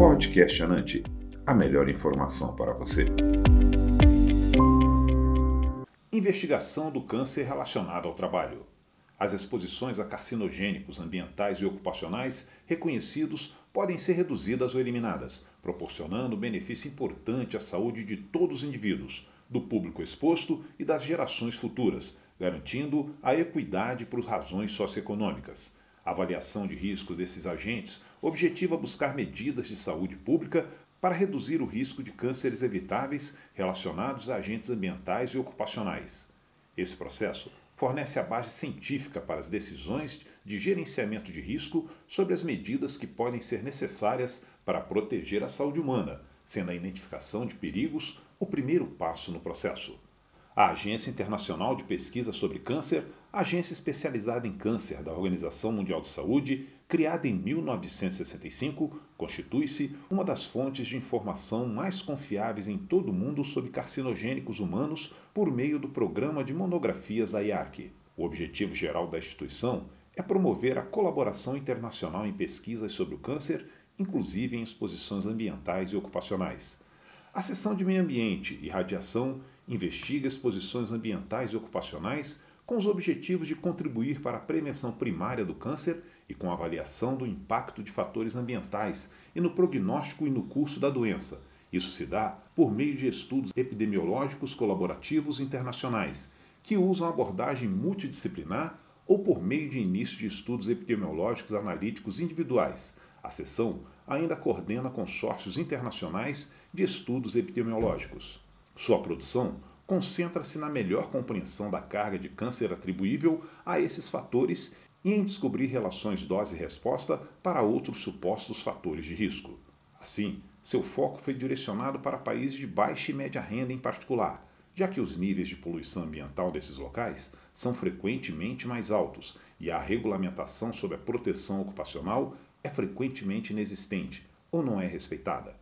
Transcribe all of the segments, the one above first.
Podcast Anante, a melhor informação para você. Investigação do câncer relacionado ao trabalho. As exposições a carcinogênicos ambientais e ocupacionais reconhecidos podem ser reduzidas ou eliminadas, proporcionando benefício importante à saúde de todos os indivíduos, do público exposto e das gerações futuras, garantindo a equidade por razões socioeconômicas. A avaliação de risco desses agentes objetiva buscar medidas de saúde pública para reduzir o risco de cânceres evitáveis relacionados a agentes ambientais e ocupacionais. Esse processo fornece a base científica para as decisões de gerenciamento de risco sobre as medidas que podem ser necessárias para proteger a saúde humana, sendo a identificação de perigos o primeiro passo no processo. A Agência Internacional de Pesquisa sobre Câncer, agência especializada em câncer da Organização Mundial de Saúde, criada em 1965, constitui-se uma das fontes de informação mais confiáveis em todo o mundo sobre carcinogênicos humanos por meio do programa de monografias da IARC. O objetivo geral da instituição é promover a colaboração internacional em pesquisas sobre o câncer, inclusive em exposições ambientais e ocupacionais. A seção de Meio Ambiente e Radiação investiga exposições ambientais e ocupacionais com os objetivos de contribuir para a prevenção primária do câncer e com a avaliação do impacto de fatores ambientais e no prognóstico e no curso da doença. Isso se dá por meio de estudos epidemiológicos colaborativos internacionais, que usam abordagem multidisciplinar ou por meio de início de estudos epidemiológicos analíticos individuais. A seção ainda coordena consórcios internacionais de estudos epidemiológicos. Sua produção concentra-se na melhor compreensão da carga de câncer atribuível a esses fatores e em descobrir relações dose-resposta para outros supostos fatores de risco. Assim, seu foco foi direcionado para países de baixa e média renda em particular, já que os níveis de poluição ambiental desses locais são frequentemente mais altos e a regulamentação sobre a proteção ocupacional é frequentemente inexistente ou não é respeitada.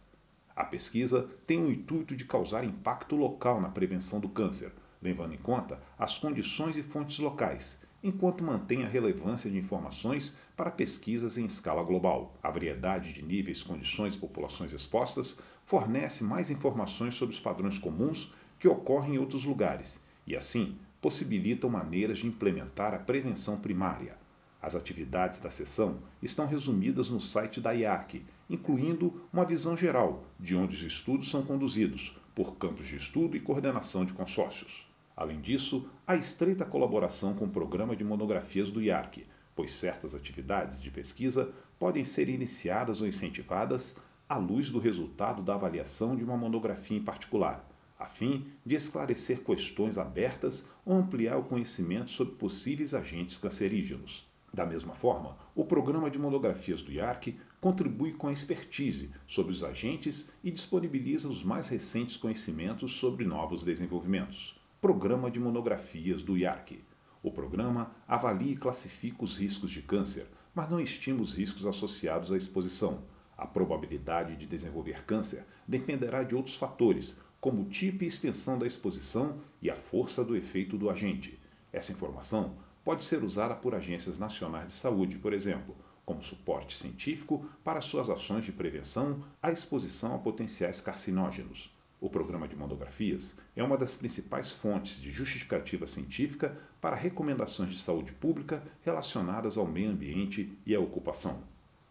A pesquisa tem o intuito de causar impacto local na prevenção do câncer, levando em conta as condições e fontes locais, enquanto mantém a relevância de informações para pesquisas em escala global. A variedade de níveis, condições e populações expostas fornece mais informações sobre os padrões comuns que ocorrem em outros lugares e, assim, possibilitam maneiras de implementar a prevenção primária. As atividades da sessão estão resumidas no site da IARC, incluindo uma visão geral de onde os estudos são conduzidos, por campos de estudo e coordenação de consórcios. Além disso, há estreita colaboração com o programa de monografias do IARC, pois certas atividades de pesquisa podem ser iniciadas ou incentivadas à luz do resultado da avaliação de uma monografia em particular, a fim de esclarecer questões abertas ou ampliar o conhecimento sobre possíveis agentes cancerígenos. Da mesma forma, o programa de monografias do IARC contribui com a expertise sobre os agentes e disponibiliza os mais recentes conhecimentos sobre novos desenvolvimentos. Programa de monografias do IARC. O programa avalia e classifica os riscos de câncer, mas não estima os riscos associados à exposição. A probabilidade de desenvolver câncer dependerá de outros fatores, como o tipo e extensão da exposição e a força do efeito do agente. Essa informação pode ser usada por agências nacionais de saúde, por exemplo, como suporte científico para suas ações de prevenção à exposição a potenciais carcinógenos. O programa de monografias é uma das principais fontes de justificativa científica para recomendações de saúde pública relacionadas ao meio ambiente e à ocupação.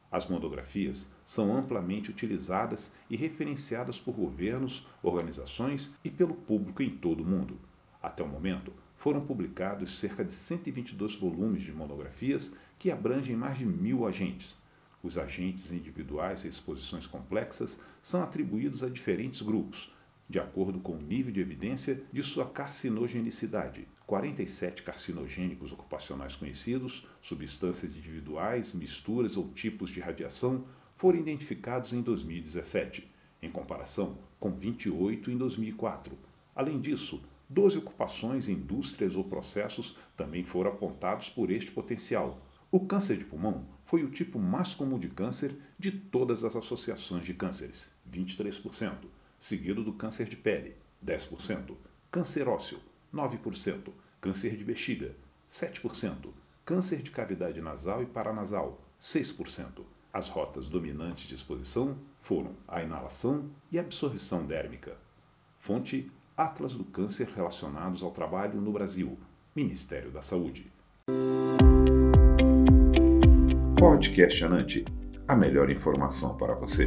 As monografias são amplamente utilizadas e referenciadas por governos, organizações e pelo público em todo o mundo. Até o momento, foram publicados cerca de 122 volumes de monografias que abrangem mais de mil agentes. Os agentes individuais e exposições complexas são atribuídos a diferentes grupos, de acordo com o nível de evidência de sua carcinogenicidade. 47 carcinogênicos ocupacionais conhecidos, substâncias individuais, misturas ou tipos de radiação foram identificados em 2017, em comparação com 28 em 2004. Além disso, Doze ocupações, indústrias ou processos também foram apontados por este potencial. O câncer de pulmão foi o tipo mais comum de câncer de todas as associações de cânceres, 23%, seguido do câncer de pele, 10%, câncer ósseo, 9%, câncer de bexiga, 7%, câncer de cavidade nasal e paranasal, 6%, As rotas dominantes de exposição foram a inalação e a absorção dérmica. Fonte Atlas do Câncer relacionados ao trabalho no Brasil, Ministério da Saúde. Podcast Anante, a melhor informação para você.